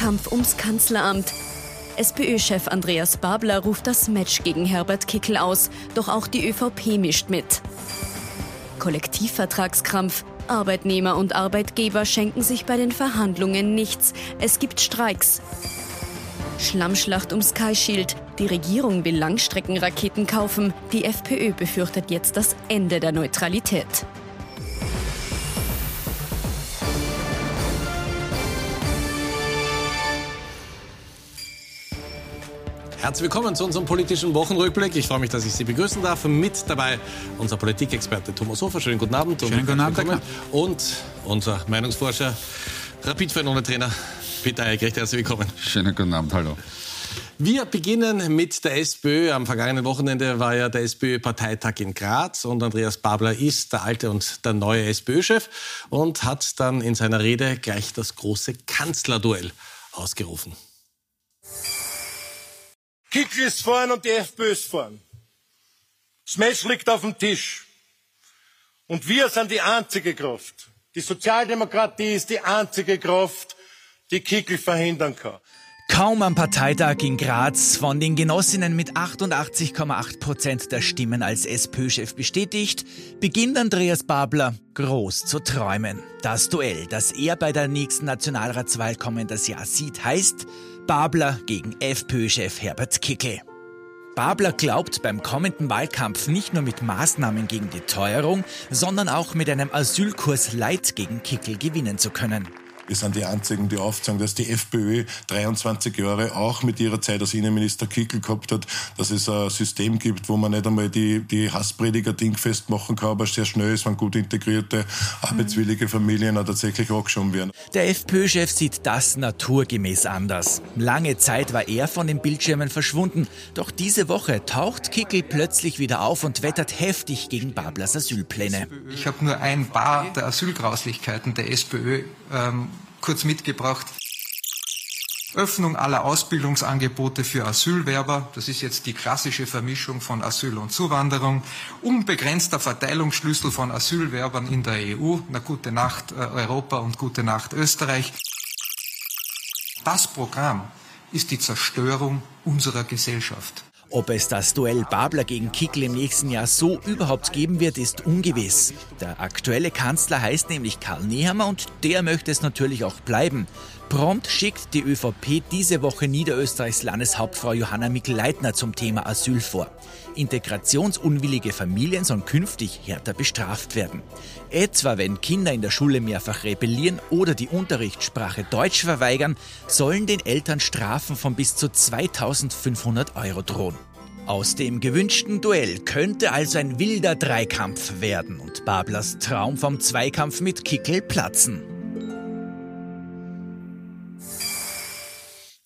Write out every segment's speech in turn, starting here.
Kampf ums Kanzleramt. SPÖ-Chef Andreas Babler ruft das Match gegen Herbert Kickel aus, doch auch die ÖVP mischt mit. Kollektivvertragskrampf. Arbeitnehmer und Arbeitgeber schenken sich bei den Verhandlungen nichts. Es gibt Streiks. Schlammschlacht um Sky Shield. Die Regierung will Langstreckenraketen kaufen. Die FPÖ befürchtet jetzt das Ende der Neutralität. Herzlich willkommen zu unserem politischen Wochenrückblick. Ich freue mich, dass ich Sie begrüßen darf. Mit dabei unser Politikexperte Thomas Hofer. Schönen guten Abend. Schönen guten Abend. Und unser Meinungsforscher, Rapid-Fan ohne Trainer, Peter Eick. Recht herzlich willkommen. Schönen guten Abend. Hallo. Wir beginnen mit der SPÖ. Am vergangenen Wochenende war ja der SPÖ-Parteitag in Graz und Andreas Babler ist der alte und der neue SPÖ-Chef und hat dann in seiner Rede gleich das große Kanzlerduell ausgerufen. Kickl ist vorn und die FPÖ ist vorn. Das Match liegt auf dem Tisch. Und wir sind die einzige Kraft. Die Sozialdemokratie ist die einzige Kraft, die Kickl verhindern kann. Kaum am Parteitag in Graz von den Genossinnen mit 88,8 Prozent der Stimmen als SPÖ-Chef bestätigt, beginnt Andreas Babler groß zu träumen. Das Duell, das er bei der nächsten Nationalratswahl kommendes Jahr sieht, heißt Babler gegen FPÖ-Chef Herbert Kickel. Babler glaubt beim kommenden Wahlkampf nicht nur mit Maßnahmen gegen die Teuerung, sondern auch mit einem Asylkurs Light gegen Kickel gewinnen zu können. Wir sind die Einzigen, die aufzeigen, dass die FPÖ 23 Jahre auch mit ihrer Zeit als Innenminister Kickel gehabt hat, dass es ein System gibt, wo man nicht einmal die, die Hassprediger dingfest machen kann, aber sehr schnell ist, wenn gut integrierte, arbeitswillige Familien auch tatsächlich angeschoben werden. Der FPÖ-Chef sieht das naturgemäß anders. Lange Zeit war er von den Bildschirmen verschwunden, doch diese Woche taucht Kickel plötzlich wieder auf und wettert heftig gegen Bablers Asylpläne. Ich habe nur ein paar der Asylgrauslichkeiten der SPÖ ähm, kurz mitgebracht. Öffnung aller Ausbildungsangebote für Asylwerber, das ist jetzt die klassische Vermischung von Asyl und Zuwanderung, unbegrenzter Verteilungsschlüssel von Asylwerbern in der EU, na gute Nacht Europa und gute Nacht Österreich. Das Programm ist die Zerstörung unserer Gesellschaft. Ob es das Duell Babler gegen Kickl im nächsten Jahr so überhaupt geben wird, ist ungewiss. Der aktuelle Kanzler heißt nämlich Karl Nehammer und der möchte es natürlich auch bleiben. Prompt schickt die ÖVP diese Woche Niederösterreichs Landeshauptfrau Johanna Mikl-Leitner zum Thema Asyl vor. Integrationsunwillige Familien sollen künftig härter bestraft werden. Etwa wenn Kinder in der Schule mehrfach rebellieren oder die Unterrichtssprache Deutsch verweigern, sollen den Eltern Strafen von bis zu 2500 Euro drohen. Aus dem gewünschten Duell könnte also ein wilder Dreikampf werden und Bablers Traum vom Zweikampf mit Kickel platzen.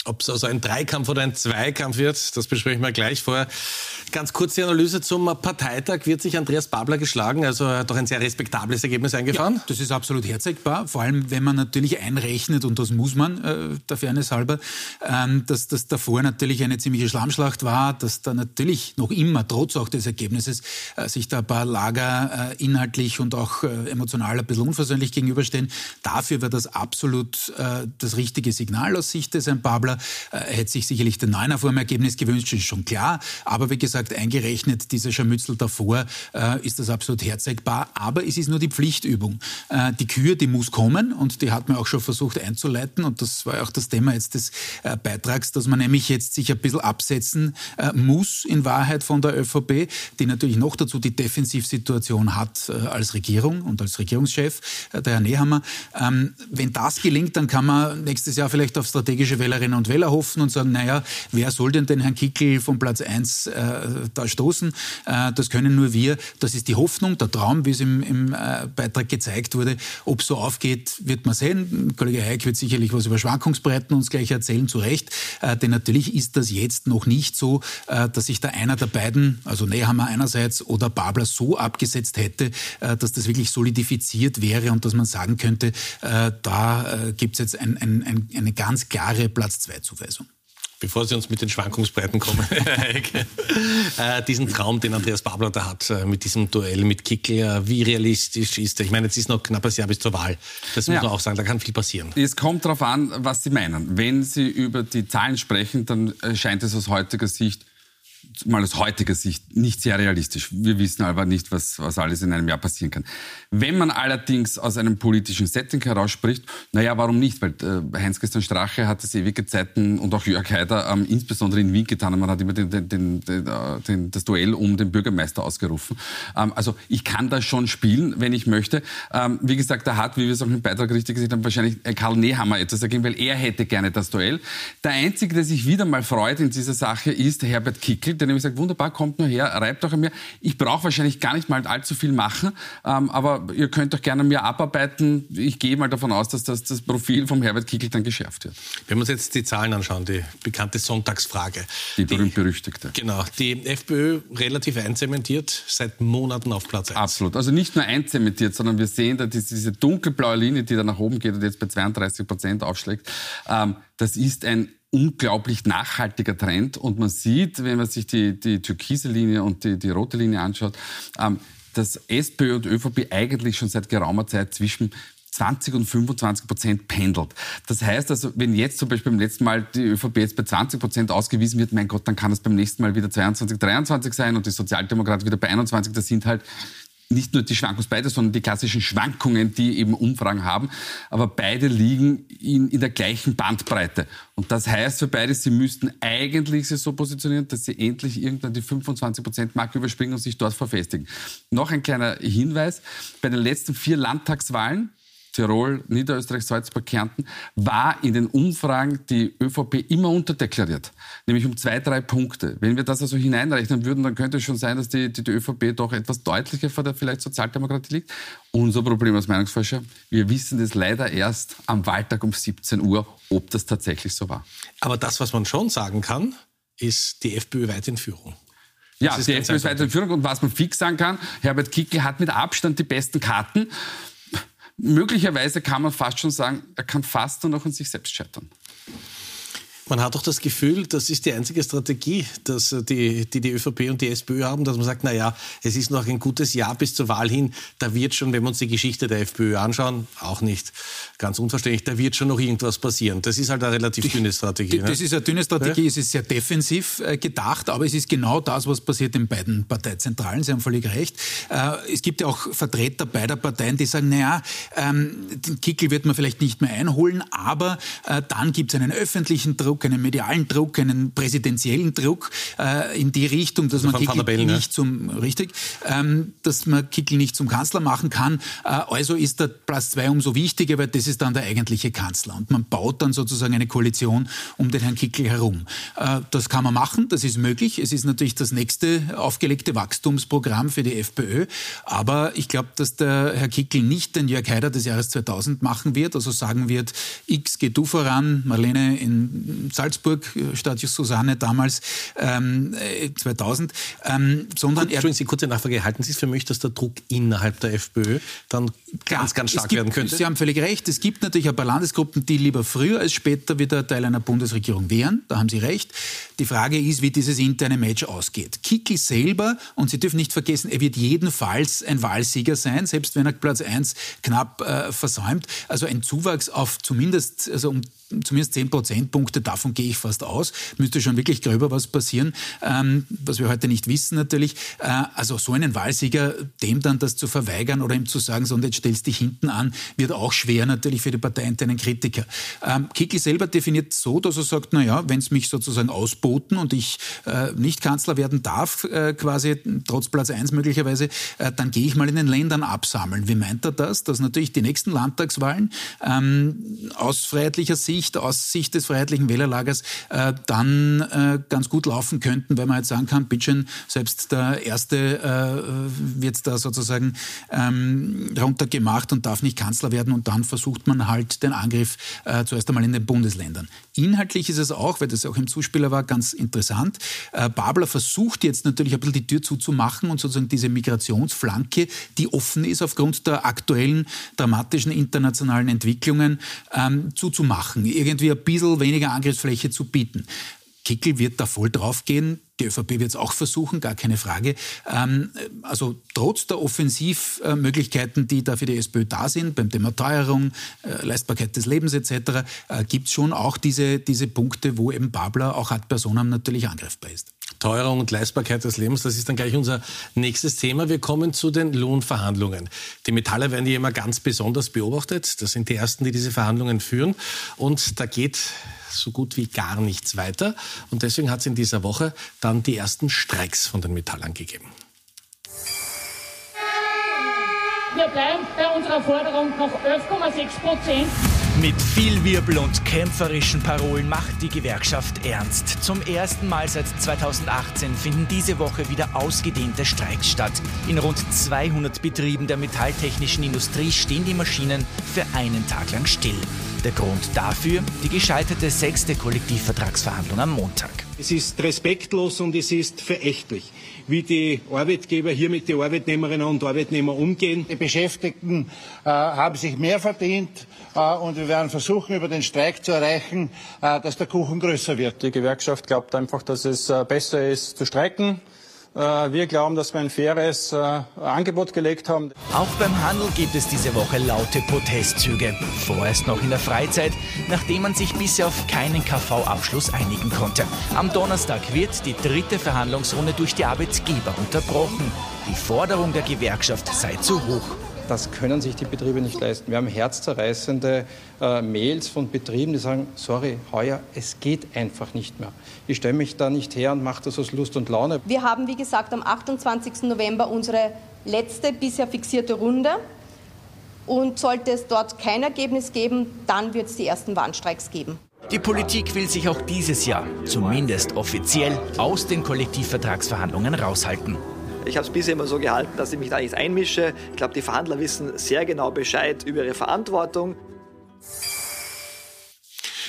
Ob es also ein Dreikampf oder ein Zweikampf wird, das besprechen wir gleich vorher. Ganz kurz die Analyse zum Parteitag. Wird sich Andreas Babler geschlagen? Also er hat doch ein sehr respektables Ergebnis eingefahren. Ja, das ist absolut herzeigbar. Vor allem, wenn man natürlich einrechnet, und das muss man äh, der Fairness halber, ähm, dass das davor natürlich eine ziemliche Schlammschlacht war, dass da natürlich noch immer, trotz auch des Ergebnisses, äh, sich da ein paar Lager äh, inhaltlich und auch äh, emotional ein bisschen unversöhnlich gegenüberstehen. Dafür wäre das absolut äh, das richtige Signal aus Sicht des Herrn Babler. Äh, er hätte sich sicherlich den Neuner vor dem Ergebnis gewünscht, ist schon klar. Aber wie gesagt, eingerechnet, diese Scharmützel davor, äh, ist das absolut herzeigbar. Aber es ist nur die Pflichtübung. Äh, die Kür, die muss kommen und die hat man auch schon versucht einzuleiten. Und das war auch das Thema jetzt des äh, Beitrags, dass man nämlich jetzt sich ein bisschen absetzen äh, muss, in Wahrheit von der ÖVP, die natürlich noch dazu die Defensivsituation hat äh, als Regierung und als Regierungschef, äh, der Herr Nehammer. Ähm, wenn das gelingt, dann kann man nächstes Jahr vielleicht auf strategische Wählerinnen und Wähler hoffen und sagen, naja, wer soll denn den Herrn Kickel von Platz 1 da stoßen. Äh, das können nur wir. Das ist die Hoffnung, der Traum, wie es im, im äh, Beitrag gezeigt wurde. Ob es so aufgeht, wird man sehen. Kollege Heik wird sicherlich was über Schwankungsbreiten uns gleich erzählen, zu Recht. Äh, denn natürlich ist das jetzt noch nicht so, dass sich da einer der beiden, also Nehammer einerseits oder Babler, so abgesetzt hätte, dass das wirklich solidifiziert wäre und dass man sagen könnte, da gibt es jetzt ein, ein, ein, eine ganz klare Platz-2-Zuweisung. Bevor Sie uns mit den Schwankungsbreiten kommen, äh, diesen Traum, den Andreas Babler da hat, äh, mit diesem Duell mit Kickel, äh, wie realistisch ist der? Ich meine, jetzt ist noch knapp ein Jahr bis zur Wahl. Das muss ja. man auch sagen, da kann viel passieren. Es kommt darauf an, was Sie meinen. Wenn Sie über die Zahlen sprechen, dann scheint es aus heutiger Sicht mal aus heutiger Sicht nicht sehr realistisch. Wir wissen aber nicht, was, was alles in einem Jahr passieren kann. Wenn man allerdings aus einem politischen Setting heraus spricht, naja, warum nicht? Weil äh, Heinz-Christian Strache hat es ewige Zeiten und auch Jörg Haider ähm, insbesondere in Wien getan und man hat immer den, den, den, den, das Duell um den Bürgermeister ausgerufen. Ähm, also ich kann da schon spielen, wenn ich möchte. Ähm, wie gesagt, da hat, wie wir es auch im Beitrag richtig gesehen haben, wahrscheinlich Karl Nehammer etwas dagegen, weil er hätte gerne das Duell. Der Einzige, der sich wieder mal freut in dieser Sache, ist Herbert Kickel, der nämlich sagt, wunderbar, kommt nur her, reibt doch an mir. Ich brauche wahrscheinlich gar nicht mal allzu viel machen, ähm, aber ihr könnt doch gerne an mir abarbeiten. Ich gehe mal davon aus, dass das, das Profil vom Herbert Kickl dann geschärft wird. Wenn wir uns jetzt die Zahlen anschauen, die bekannte Sonntagsfrage. Die berühmt-berüchtigte. Genau, die FPÖ relativ einzementiert, seit Monaten auf Platz 1. Absolut, also nicht nur einzementiert, sondern wir sehen da diese dunkelblaue Linie, die da nach oben geht und jetzt bei 32 Prozent aufschlägt. Ähm, das ist ein unglaublich nachhaltiger Trend. Und man sieht, wenn man sich die, die türkise Linie und die, die rote Linie anschaut, ähm, dass SPÖ und ÖVP eigentlich schon seit geraumer Zeit zwischen 20 und 25 Prozent pendelt. Das heißt also, wenn jetzt zum Beispiel beim letzten Mal die ÖVP jetzt bei 20 Prozent ausgewiesen wird, mein Gott, dann kann es beim nächsten Mal wieder 22, 23 sein und die Sozialdemokraten wieder bei 21. Das sind halt nicht nur die Schwankungsbreite, sondern die klassischen Schwankungen, die eben Umfragen haben. Aber beide liegen in, in der gleichen Bandbreite. Und das heißt für beide, sie müssten eigentlich sich so positionieren, dass sie endlich irgendwann die 25-Prozent-Marke überspringen und sich dort verfestigen. Noch ein kleiner Hinweis. Bei den letzten vier Landtagswahlen Tirol, Niederösterreich, Salzburg, Kärnten, war in den Umfragen die ÖVP immer unterdeklariert, nämlich um zwei, drei Punkte. Wenn wir das also hineinrechnen würden, dann könnte es schon sein, dass die, die, die ÖVP doch etwas deutlicher vor der vielleicht Sozialdemokratie liegt. Unser Problem als Meinungsforscher, wir wissen das leider erst am Wahltag um 17 Uhr, ob das tatsächlich so war. Aber das, was man schon sagen kann, ist die FPÖ weit in Führung. Ja, die FPÖ ist weit in Führung. Und was man fix sagen kann, Herbert Kickl hat mit Abstand die besten Karten möglicherweise kann man fast schon sagen, er kann fast nur noch an sich selbst scheitern. Man hat doch das Gefühl, das ist die einzige Strategie, dass äh, die, die die ÖVP und die SPÖ haben, dass man sagt, na ja, es ist noch ein gutes Jahr bis zur Wahl hin. Da wird schon, wenn wir uns die Geschichte der FPÖ anschauen, auch nicht ganz unverständlich, da wird schon noch irgendwas passieren. Das ist halt eine relativ dünne Strategie. Ne? Das ist eine dünne Strategie, ja? es ist sehr defensiv äh, gedacht, aber es ist genau das, was passiert in beiden Parteizentralen. Sie haben völlig recht. Äh, es gibt ja auch Vertreter beider Parteien, die sagen, naja, ähm, den Kickel wird man vielleicht nicht mehr einholen, aber dann gibt es einen öffentlichen Druck, Druck, einen medialen Druck, einen präsidentiellen Druck äh, in die Richtung, dass also man Kickel Bell, nicht ne? zum richtig, ähm, dass man Kickel nicht zum Kanzler machen kann. Äh, also ist der Platz zwei umso wichtiger, weil das ist dann der eigentliche Kanzler und man baut dann sozusagen eine Koalition um den Herrn Kickel herum. Äh, das kann man machen, das ist möglich. Es ist natürlich das nächste aufgelegte Wachstumsprogramm für die FPÖ, aber ich glaube, dass der Herr Kickel nicht den Jörg Haider des Jahres 2000 machen wird, also sagen wird, X geh du voran, Marlene in Salzburg, äh, Stadius Susanne damals, ähm, 2000, äh, ähm, sondern Gut, Entschuldigen Sie, kurze Nachfrage. Halten Sie es für möglich, dass der Druck innerhalb der FPÖ dann Klar, ganz, ganz stark gibt, werden könnte? Sie haben völlig recht. Es gibt natürlich ein paar Landesgruppen, die lieber früher als später wieder Teil einer Bundesregierung wären. Da haben Sie recht. Die Frage ist, wie dieses interne Match ausgeht. Kiki selber, und Sie dürfen nicht vergessen, er wird jedenfalls ein Wahlsieger sein, selbst wenn er Platz 1 knapp äh, versäumt. Also ein Zuwachs auf zumindest, also um zumindest 10 Prozentpunkte, davon gehe ich fast aus. Müsste schon wirklich gröber was passieren, ähm, was wir heute nicht wissen natürlich. Äh, also so einen Wahlsieger, dem dann das zu verweigern oder ihm zu sagen, so und jetzt stellst dich hinten an, wird auch schwer natürlich für die parteiinternen Kritiker. Ähm, Kickl selber definiert so, dass er sagt, naja, wenn es mich sozusagen ausboten und ich äh, nicht Kanzler werden darf, äh, quasi trotz Platz 1 möglicherweise, äh, dann gehe ich mal in den Ländern absammeln. Wie meint er das? Dass natürlich die nächsten Landtagswahlen ähm, aus freiheitlicher Sicht Sicht, aus Sicht des freiheitlichen Wählerlagers äh, dann äh, ganz gut laufen könnten, weil man jetzt sagen kann, bitteschön, selbst der Erste äh, wird da sozusagen ähm, runtergemacht und darf nicht Kanzler werden und dann versucht man halt den Angriff äh, zuerst einmal in den Bundesländern. Inhaltlich ist es auch, weil das auch im Zuspieler war, ganz interessant. Äh, Babler versucht jetzt natürlich ein bisschen die Tür zuzumachen und sozusagen diese Migrationsflanke, die offen ist aufgrund der aktuellen dramatischen internationalen Entwicklungen, ähm, zuzumachen irgendwie ein bisschen weniger Angriffsfläche zu bieten. Kickel wird da voll draufgehen. Die ÖVP wird es auch versuchen, gar keine Frage. Ähm, also trotz der Offensivmöglichkeiten, die da für die SPÖ da sind, beim Thema Teuerung, äh, Leistbarkeit des Lebens etc., äh, gibt es schon auch diese, diese Punkte, wo eben Babler auch ad personam natürlich angreifbar ist. Teuerung und Leistbarkeit des Lebens, das ist dann gleich unser nächstes Thema. Wir kommen zu den Lohnverhandlungen. Die Metalle werden ja immer ganz besonders beobachtet. Das sind die ersten, die diese Verhandlungen führen. Und da geht so gut wie gar nichts weiter. Und deswegen hat es in dieser Woche dann die ersten Streiks von den Metallern gegeben. Wir bleiben bei unserer Forderung noch 11,6 Prozent. Mit viel Wirbel und kämpferischen Parolen macht die Gewerkschaft ernst. Zum ersten Mal seit 2018 finden diese Woche wieder ausgedehnte Streiks statt. In rund 200 Betrieben der metalltechnischen Industrie stehen die Maschinen für einen Tag lang still. Der Grund dafür die gescheiterte sechste Kollektivvertragsverhandlung am Montag. Es ist respektlos und es ist verächtlich, wie die Arbeitgeber hier mit den Arbeitnehmerinnen und Arbeitnehmern umgehen. Die Beschäftigten äh, haben sich mehr verdient äh, und wir werden versuchen, über den Streik zu erreichen, äh, dass der Kuchen größer wird. Die Gewerkschaft glaubt einfach, dass es äh, besser ist zu streiken wir glauben, dass wir ein faires äh, Angebot gelegt haben. Auch beim Handel gibt es diese Woche laute Protestzüge. Vorerst noch in der Freizeit, nachdem man sich bisher auf keinen KV-Abschluss einigen konnte. Am Donnerstag wird die dritte Verhandlungsrunde durch die Arbeitgeber unterbrochen. Die Forderung der Gewerkschaft sei zu hoch. Das können sich die Betriebe nicht leisten. Wir haben herzzerreißende äh, Mails von Betrieben, die sagen, sorry, heuer, es geht einfach nicht mehr. Ich stelle mich da nicht her und mache das aus Lust und Laune. Wir haben, wie gesagt, am 28. November unsere letzte bisher fixierte Runde. Und sollte es dort kein Ergebnis geben, dann wird es die ersten Warnstreiks geben. Die Politik will sich auch dieses Jahr, zumindest offiziell, aus den Kollektivvertragsverhandlungen raushalten. Ich habe es bisher immer so gehalten, dass ich mich da nicht einmische. Ich glaube, die Verhandler wissen sehr genau Bescheid über ihre Verantwortung.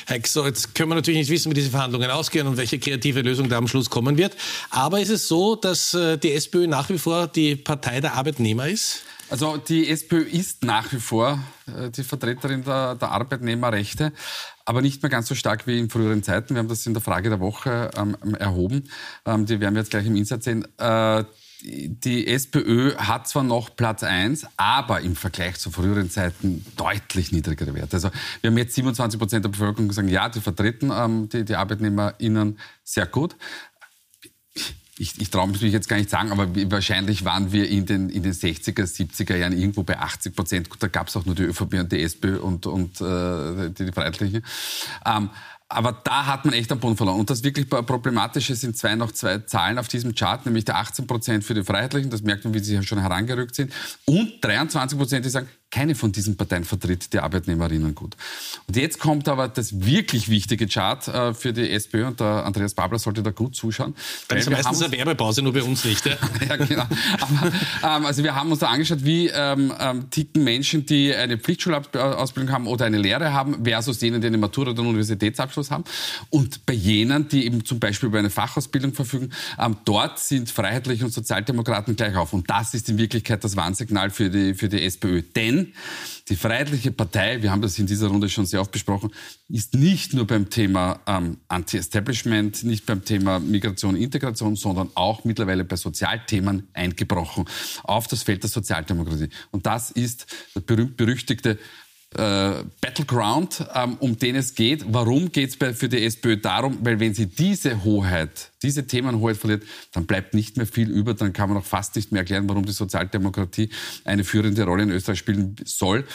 Heck, so jetzt können wir natürlich nicht wissen, wie diese Verhandlungen ausgehen und welche kreative Lösung da am Schluss kommen wird. Aber ist es so, dass äh, die SPÖ nach wie vor die Partei der Arbeitnehmer ist? Also die SPÖ ist nach wie vor äh, die Vertreterin der, der, Arbeitnehmerrechte, aber nicht mehr ganz so stark wie in früheren Zeiten. Wir haben das in der Frage der Woche ähm, erhoben. Ähm, die werden wir jetzt gleich im Insatz sehen. Äh, die SPÖ hat zwar noch Platz 1, aber im Vergleich zu früheren Zeiten deutlich niedrigere Werte. Also wir haben jetzt 27 Prozent der Bevölkerung gesagt, ja, die vertreten ähm, die, die ArbeitnehmerInnen sehr gut. Ich, ich traue mich jetzt gar nicht sagen, aber wahrscheinlich waren wir in den, in den 60er, 70er Jahren irgendwo bei 80 Prozent. Da gab es auch nur die ÖVP und die SPÖ und, und äh, die, die Freiheitlichen. Ähm, aber da hat man echt am Boden verloren. Und das wirklich Problematische sind zwei noch zwei Zahlen auf diesem Chart, nämlich der 18 Prozent für die Freiheitlichen, das merkt man, wie sie schon herangerückt sind, und 23 Prozent, die sagen, keine von diesen Parteien vertritt die Arbeitnehmerinnen gut. Und jetzt kommt aber das wirklich wichtige Chart äh, für die SPÖ und der Andreas Babler sollte da gut zuschauen. Das ist meistens eine Werbepause, nur bei uns nicht. Ja, ja genau. Aber, ähm, also wir haben uns da angeschaut, wie ähm, ähm, ticken Menschen, die eine Pflichtschulausbildung haben oder eine Lehre haben, versus denen, die eine Matura oder einen Universitätsabschluss haben. Und bei jenen, die eben zum Beispiel über eine Fachausbildung verfügen, ähm, dort sind Freiheitliche und Sozialdemokraten gleich auf. Und das ist in Wirklichkeit das Warnsignal für die, für die SPÖ. Denn die Freiheitliche Partei, wir haben das in dieser Runde schon sehr oft besprochen, ist nicht nur beim Thema ähm, Anti-Establishment, nicht beim Thema Migration, Integration, sondern auch mittlerweile bei Sozialthemen eingebrochen auf das Feld der Sozialdemokratie. Und das ist der berühmt-berüchtigte äh, Battleground, ähm, um den es geht. Warum geht es für die SPÖ darum? Weil wenn sie diese Hoheit, diese Themenhoheit verliert, dann bleibt nicht mehr viel über. Dann kann man auch fast nicht mehr erklären, warum die Sozialdemokratie eine führende Rolle in Österreich spielen soll.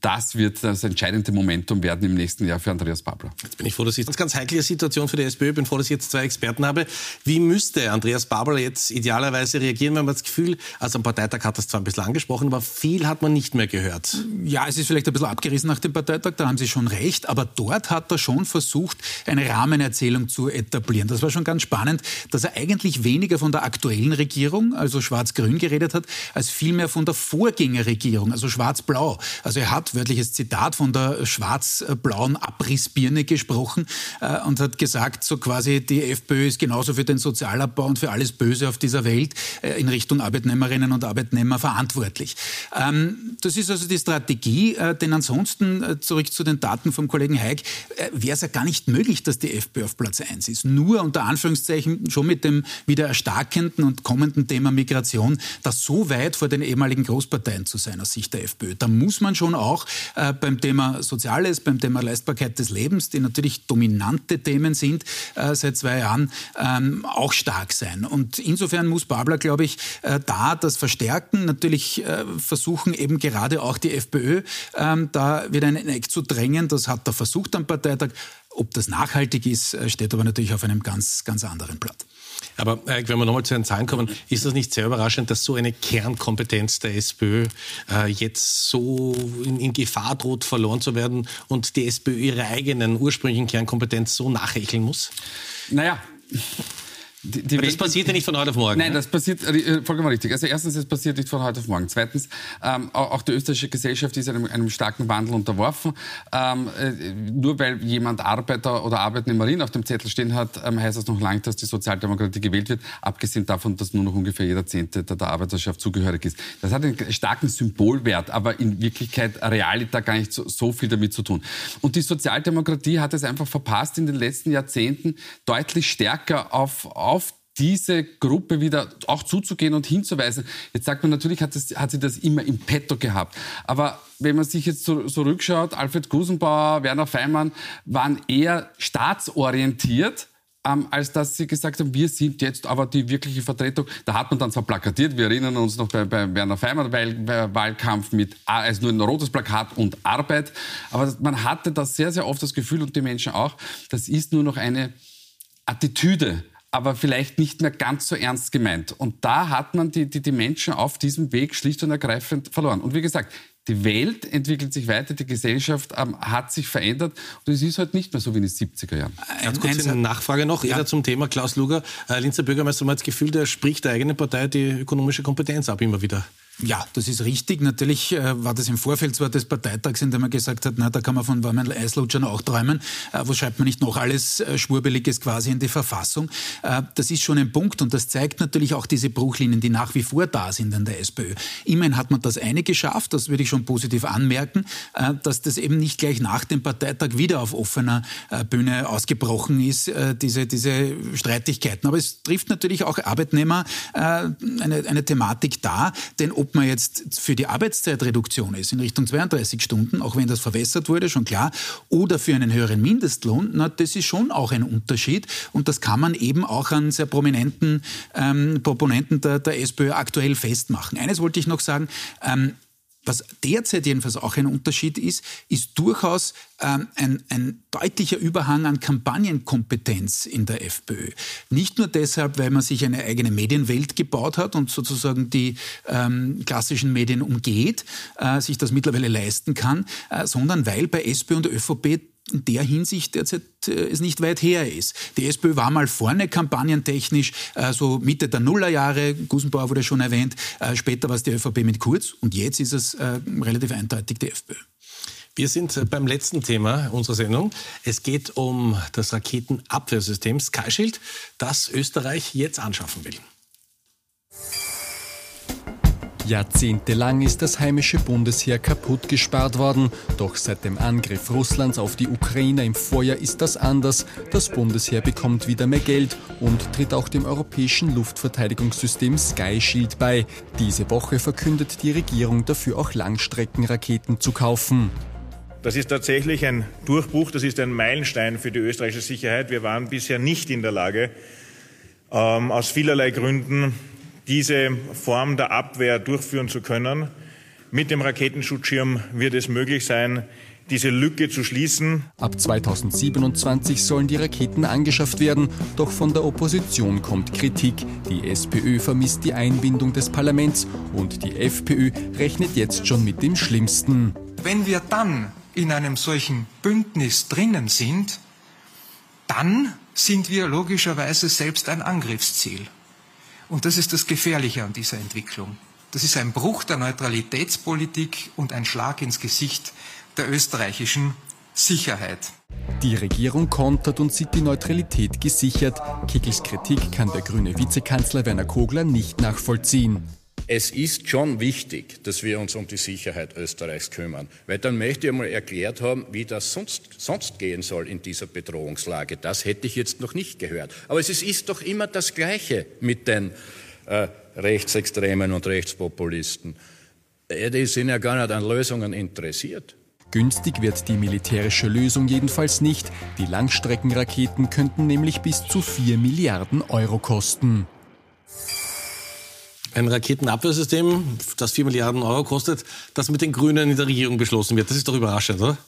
Das wird das entscheidende Momentum werden im nächsten Jahr für Andreas Babler. Jetzt bin ich froh, dass ich eine ganz heikle Situation für die SPÖ. bin froh, dass ich jetzt zwei Experten habe. Wie müsste Andreas Babler jetzt idealerweise reagieren, wenn man das Gefühl, also am Parteitag hat das zwar ein bisschen angesprochen, aber viel hat man nicht mehr gehört. Ja, es ist vielleicht ein bisschen abgerissen nach dem Parteitag, da haben Sie schon recht, aber dort hat er schon versucht, eine Rahmenerzählung zu etablieren. Das war schon ganz spannend spannend, dass er eigentlich weniger von der aktuellen Regierung, also schwarz-grün, geredet hat, als vielmehr von der Vorgängerregierung, also schwarz-blau. Also er hat wörtliches Zitat von der schwarz-blauen Abrissbirne gesprochen äh, und hat gesagt, so quasi die FPÖ ist genauso für den Sozialabbau und für alles Böse auf dieser Welt äh, in Richtung Arbeitnehmerinnen und Arbeitnehmer verantwortlich. Ähm, das ist also die Strategie, äh, denn ansonsten, äh, zurück zu den Daten vom Kollegen Haig, äh, wäre es ja gar nicht möglich, dass die FPÖ auf Platz 1 ist. Nur unter Anführungszeichen schon mit dem wieder erstarkenden und kommenden Thema Migration, das so weit vor den ehemaligen Großparteien zu sein aus Sicht der FPÖ. Da muss man schon auch äh, beim Thema Soziales, beim Thema Leistbarkeit des Lebens, die natürlich dominante Themen sind äh, seit zwei Jahren, ähm, auch stark sein. Und insofern muss Babler, glaube ich, äh, da das verstärken, natürlich äh, versuchen eben gerade auch die FPÖ ähm, da wieder in ein Eck zu drängen. Das hat er versucht am Parteitag. Ob das nachhaltig ist, äh, steht aber natürlich auf einem ganz, ganz anderen Blatt. Aber äh, wenn wir nochmal zu den Zahlen kommen, ist das nicht sehr überraschend, dass so eine Kernkompetenz der SPÖ äh, jetzt so in, in, Gefahr droht, verloren zu werden und die SPÖ ihre eigenen ursprünglichen Kernkompetenz so nachhecheln muss? Naja, die, die das passiert ja nicht von heute auf morgen. Nein, ne? das passiert äh, vollkommen richtig. Also erstens, es passiert nicht von heute auf morgen. Zweitens, ähm, auch die österreichische Gesellschaft ist einem, einem starken Wandel unterworfen. Ähm, äh, nur weil jemand Arbeiter oder Arbeitnehmerin auf dem Zettel stehen hat, ähm, heißt das noch lange, dass die Sozialdemokratie gewählt wird. Abgesehen davon, dass nur noch ungefähr jeder Zehnte der, der Arbeiterschaft zugehörig ist. Das hat einen starken Symbolwert, aber in Wirklichkeit realita gar nicht so, so viel damit zu tun. Und die Sozialdemokratie hat es einfach verpasst, in den letzten Jahrzehnten deutlich stärker auf, auf diese Gruppe wieder auch zuzugehen und hinzuweisen. Jetzt sagt man natürlich, hat, das, hat sie das immer im Petto gehabt. Aber wenn man sich jetzt zurückschaut, Alfred Gusenbauer, Werner Feimann waren eher staatsorientiert ähm, als dass sie gesagt haben, wir sind jetzt aber die wirkliche Vertretung. Da hat man dann zwar plakatiert, wir erinnern uns noch bei, bei Werner Feimann, weil, Wahlkampf mit also nur ein rotes Plakat und Arbeit, aber man hatte da sehr, sehr oft das Gefühl und die Menschen auch, das ist nur noch eine Attitüde aber vielleicht nicht mehr ganz so ernst gemeint. Und da hat man die, die, die Menschen auf diesem Weg schlicht und ergreifend verloren. Und wie gesagt, die Welt entwickelt sich weiter, die Gesellschaft ähm, hat sich verändert und es ist halt nicht mehr so wie in den 70er Jahren. Ganz kurz eine Nachfrage noch, ja. zum Thema Klaus Luger. Äh, Linzer Bürgermeister, man hat das Gefühl, der spricht der eigenen Partei die ökonomische Kompetenz ab immer wieder. Ja, das ist richtig. Natürlich äh, war das im Vorfeld zwar des Parteitags, in dem man gesagt hat, na, da kann man von warmen Eislutschern auch träumen. Äh, wo schreibt man nicht noch alles äh, Schwurbeliges quasi in die Verfassung? Äh, das ist schon ein Punkt und das zeigt natürlich auch diese Bruchlinien, die nach wie vor da sind in der SPÖ. Immerhin hat man das eine geschafft, das würde ich schon positiv anmerken, dass das eben nicht gleich nach dem Parteitag wieder auf offener Bühne ausgebrochen ist, diese, diese Streitigkeiten. Aber es trifft natürlich auch Arbeitnehmer eine, eine Thematik da, denn ob man jetzt für die Arbeitszeitreduktion ist in Richtung 32 Stunden, auch wenn das verwässert wurde, schon klar, oder für einen höheren Mindestlohn, na, das ist schon auch ein Unterschied. Und das kann man eben auch an sehr prominenten ähm, Proponenten der, der SPÖ aktuell festmachen. Eines wollte ich noch sagen, ähm, was derzeit jedenfalls auch ein Unterschied ist, ist durchaus ähm, ein, ein, deutlicher Überhang an Kampagnenkompetenz in der FPÖ. Nicht nur deshalb, weil man sich eine eigene Medienwelt gebaut hat und sozusagen die ähm, klassischen Medien umgeht, äh, sich das mittlerweile leisten kann, äh, sondern weil bei SPÖ und ÖVP in der Hinsicht derzeit äh, es nicht weit her ist. Die SPÖ war mal vorne kampagnentechnisch, äh, so Mitte der Nullerjahre, Gusenbauer wurde schon erwähnt, äh, später war es die ÖVP mit Kurz und jetzt ist es äh, relativ eindeutig die FPÖ. Wir sind beim letzten Thema unserer Sendung. Es geht um das Raketenabwehrsystem Sky Shield, das Österreich jetzt anschaffen will. Jahrzehntelang ist das heimische Bundesheer kaputt gespart worden. Doch seit dem Angriff Russlands auf die Ukraine im Vorjahr ist das anders. Das Bundesheer bekommt wieder mehr Geld und tritt auch dem europäischen Luftverteidigungssystem Sky Shield bei. Diese Woche verkündet die Regierung dafür auch Langstreckenraketen zu kaufen. Das ist tatsächlich ein Durchbruch, das ist ein Meilenstein für die österreichische Sicherheit. Wir waren bisher nicht in der Lage, ähm, aus vielerlei Gründen diese Form der Abwehr durchführen zu können. Mit dem Raketenschutzschirm wird es möglich sein, diese Lücke zu schließen. Ab 2027 sollen die Raketen angeschafft werden, doch von der Opposition kommt Kritik. Die SPÖ vermisst die Einbindung des Parlaments und die FPÖ rechnet jetzt schon mit dem Schlimmsten. Wenn wir dann in einem solchen Bündnis drinnen sind, dann sind wir logischerweise selbst ein Angriffsziel. Und das ist das Gefährliche an dieser Entwicklung. Das ist ein Bruch der Neutralitätspolitik und ein Schlag ins Gesicht der österreichischen Sicherheit. Die Regierung kontert und sieht die Neutralität gesichert. Kickels Kritik kann der grüne Vizekanzler Werner Kogler nicht nachvollziehen. Es ist schon wichtig, dass wir uns um die Sicherheit Österreichs kümmern, weil dann möchte ich einmal erklärt haben, wie das sonst, sonst gehen soll in dieser Bedrohungslage. Das hätte ich jetzt noch nicht gehört. Aber es ist doch immer das Gleiche mit den äh, Rechtsextremen und Rechtspopulisten. Äh, die sind ja gar nicht an Lösungen interessiert. Günstig wird die militärische Lösung jedenfalls nicht. Die Langstreckenraketen könnten nämlich bis zu 4 Milliarden Euro kosten. Ein Raketenabwehrsystem, das 4 Milliarden Euro kostet, das mit den Grünen in der Regierung beschlossen wird. Das ist doch überraschend, oder?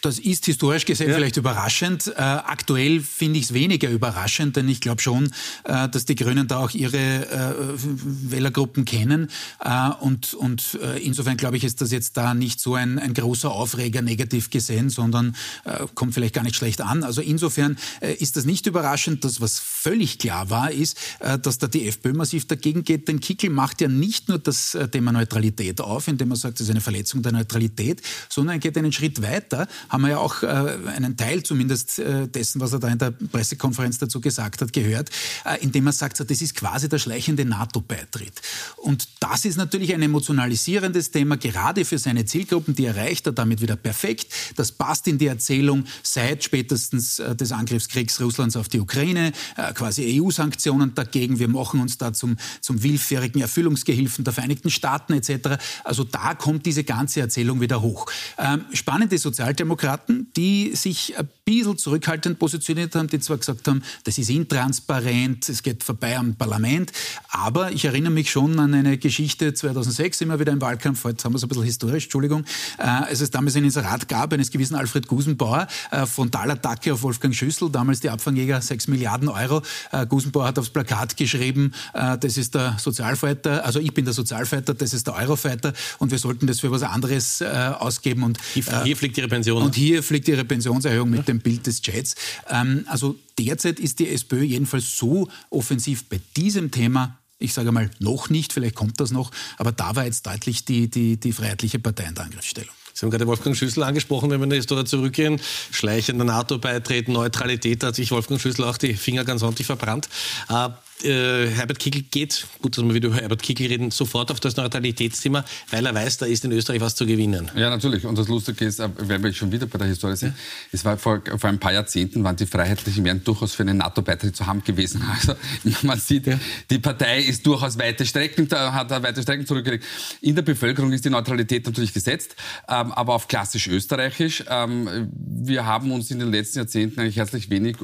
Das ist historisch gesehen ja. vielleicht überraschend. Äh, aktuell finde ich es weniger überraschend, denn ich glaube schon, äh, dass die Grünen da auch ihre äh, Wählergruppen kennen. Äh, und und äh, insofern glaube ich, ist das jetzt da nicht so ein, ein großer Aufreger negativ gesehen, sondern äh, kommt vielleicht gar nicht schlecht an. Also insofern ist das nicht überraschend. Das, was völlig klar war, ist, dass da die FPÖ massiv dagegen geht. Denn Kickel macht ja nicht nur das Thema Neutralität auf, indem er sagt, das ist eine Verletzung der Neutralität, sondern er geht einen Schritt weiter haben wir ja auch äh, einen Teil zumindest äh, dessen, was er da in der Pressekonferenz dazu gesagt hat, gehört, äh, indem er sagt, das ist quasi der schleichende NATO-Beitritt. Und das ist natürlich ein emotionalisierendes Thema, gerade für seine Zielgruppen, die erreicht er damit wieder perfekt. Das passt in die Erzählung seit spätestens äh, des Angriffskriegs Russlands auf die Ukraine, äh, quasi EU-Sanktionen dagegen. Wir machen uns da zum, zum willfährigen Erfüllungsgehilfen der Vereinigten Staaten etc. Also da kommt diese ganze Erzählung wieder hoch. Ähm, spannende Sozialdemokratie Sozialdemokraten, die sich ein bisschen zurückhaltend positioniert haben, die zwar gesagt haben, das ist intransparent, es geht vorbei am Parlament, aber ich erinnere mich schon an eine Geschichte 2006, immer wieder im Wahlkampf, jetzt haben wir es ein bisschen historisch, Entschuldigung, äh, als es damals ein Inserat gab, eines gewissen Alfred Gusenbauer, äh, Frontalattacke auf Wolfgang Schüssel, damals die Abfangjäger 6 Milliarden Euro. Äh, Gusenbauer hat aufs Plakat geschrieben, äh, das ist der Sozialfighter, also ich bin der Sozialfighter, das ist der Eurofighter und wir sollten das für was anderes äh, ausgeben. Und, hier, hier fliegt Ihre Pension. Und hier fliegt ihre Pensionserhöhung mit dem Bild des Jets. Ähm, also derzeit ist die SPÖ jedenfalls so offensiv bei diesem Thema ich sage mal, noch nicht, vielleicht kommt das noch, aber da war jetzt deutlich die, die, die Freiheitliche Partei in der Angriffsstellung. Sie haben gerade Wolfgang Schüssel angesprochen, wenn wir in der Historie zurückgehen. Schleichender NATO-Beitreten, Neutralität, da hat sich Wolfgang Schüssel auch die Finger ganz ordentlich verbrannt. Äh, äh, Herbert Kickl geht, gut, dass wir wieder über Herbert Kickl reden, sofort auf das Neutralitätsthema, weil er weiß, da ist in Österreich was zu gewinnen. Ja, natürlich. Und das Lustige ist, äh, wenn wir schon wieder bei der Historie sind, ja. es war vor, vor ein paar Jahrzehnten, waren die Freiheitlichen Mehrheiten durchaus für einen NATO-Beitritt zu haben gewesen. Also man sieht, ja. die Partei ist durchaus weite Strecken, hat weite Strecken zurückgelegt. In der Bevölkerung ist die Neutralität natürlich gesetzt, ähm, aber auf klassisch österreichisch. Ähm, wir haben uns in den letzten Jahrzehnten eigentlich herzlich wenig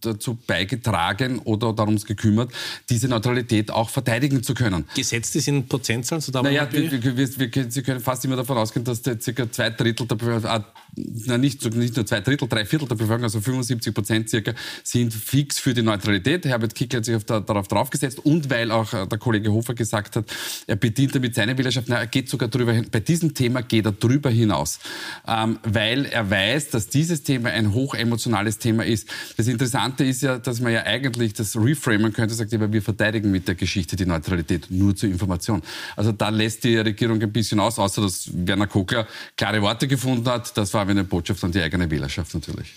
dazu beigetragen oder darum gekümmert, kümmert, diese Neutralität auch verteidigen zu können. Gesetzt ist in Prozentzahlen? So naja, wir, wir, wir, Sie können fast immer davon ausgehen, dass der circa zwei Drittel der Bevölkerung, na nicht, nicht nur zwei Drittel, drei Viertel der Bevölkerung, also 75 Prozent circa, sind fix für die Neutralität. Herbert Kickl hat sich der, darauf draufgesetzt und weil auch äh, der Kollege Hofer gesagt hat, er bedient damit seine Wählerschaft, na, er geht sogar drüber hin, bei diesem Thema geht er drüber hinaus, ähm, weil er weiß, dass dieses Thema ein hochemotionales Thema ist. Das Interessante ist ja, dass man ja eigentlich das Reframen könnte, sagt aber wir verteidigen mit der Geschichte die Neutralität nur zur Information. Also da lässt die Regierung ein bisschen aus, außer dass Werner Kogler klare Worte gefunden hat. Das war eine Botschaft an die eigene Wählerschaft natürlich.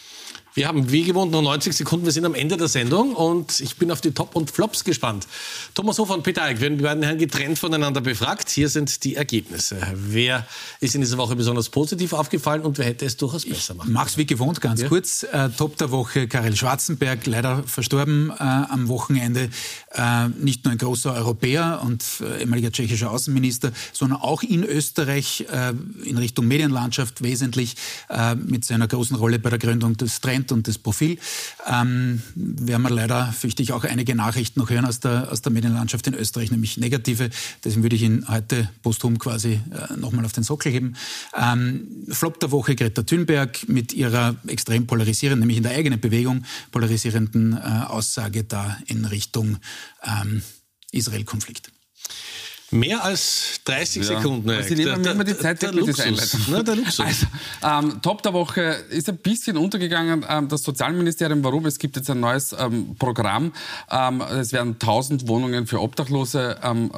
Wir haben wie gewohnt noch 90 Sekunden. Wir sind am Ende der Sendung und ich bin auf die Top und Flops gespannt. Thomas Hofer und Peter Eick werden die beiden Herren getrennt voneinander befragt. Hier sind die Ergebnisse. Wer ist in dieser Woche besonders positiv aufgefallen und wer hätte es durchaus besser machen? Mach's wie gewohnt ganz ja. kurz. Äh, Top der Woche Karel Schwarzenberg, leider verstorben äh, am Wochenende. Äh, nicht nur ein großer Europäer und äh, ehemaliger tschechischer Außenminister, sondern auch in Österreich äh, in Richtung Medienlandschaft wesentlich äh, mit seiner großen Rolle bei der Gründung des Trend Talent und das Profil. Ähm, werden wir leider, fürchte ich, auch einige Nachrichten noch hören aus der, aus der Medienlandschaft in Österreich, nämlich negative. Deswegen würde ich ihn heute posthum quasi äh, nochmal auf den Sockel heben. Ähm, Flop der Woche Greta Thunberg mit ihrer extrem polarisierenden, nämlich in der eigenen Bewegung polarisierenden äh, Aussage da in Richtung ähm, Israel-Konflikt. Mehr als 30 ja. Sekunden. Sie nehmen mir immer die Zeit der, der, der Luxus. Ne, der Luxus. Also, ähm, Top der Woche ist ein bisschen untergegangen. Ähm, das Sozialministerium, warum? Es gibt jetzt ein neues ähm, Programm. Ähm, es werden 1000 Wohnungen für Obdachlose ähm,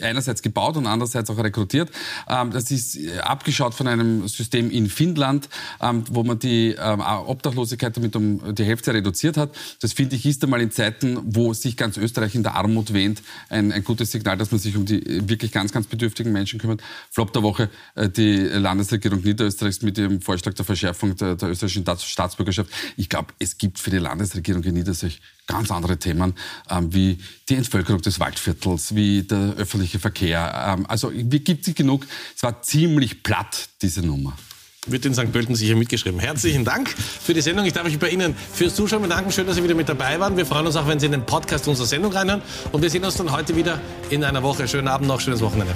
einerseits gebaut und andererseits auch rekrutiert. Ähm, das ist äh, abgeschaut von einem System in Finnland, ähm, wo man die ähm, Obdachlosigkeit damit um die Hälfte reduziert hat. Das finde ich ist einmal in Zeiten, wo sich ganz Österreich in der Armut wähnt, ein, ein gutes Signal, dass man sich um die äh, wirklich ganz, ganz bedürftigen Menschen kümmert. Flop der Woche äh, die Landesregierung Niederösterreichs mit ihrem Vorschlag der Verschärfung der, der österreichischen Staatsbürgerschaft. Ich glaube, es gibt für die Landesregierung in Niederösterreich ganz andere Themen, ähm, wie die Entvölkerung des Waldviertels, wie der öffentliche Verkehr. Ähm, also gibt es genug. Es war ziemlich platt, diese Nummer wird in St. Pölten sicher mitgeschrieben. Herzlichen Dank für die Sendung. Ich darf mich bei Ihnen fürs Zuschauen bedanken. Schön, dass Sie wieder mit dabei waren. Wir freuen uns auch, wenn Sie in den Podcast unserer Sendung reinhören. Und wir sehen uns dann heute wieder in einer Woche. Schönen Abend noch, schönes Wochenende.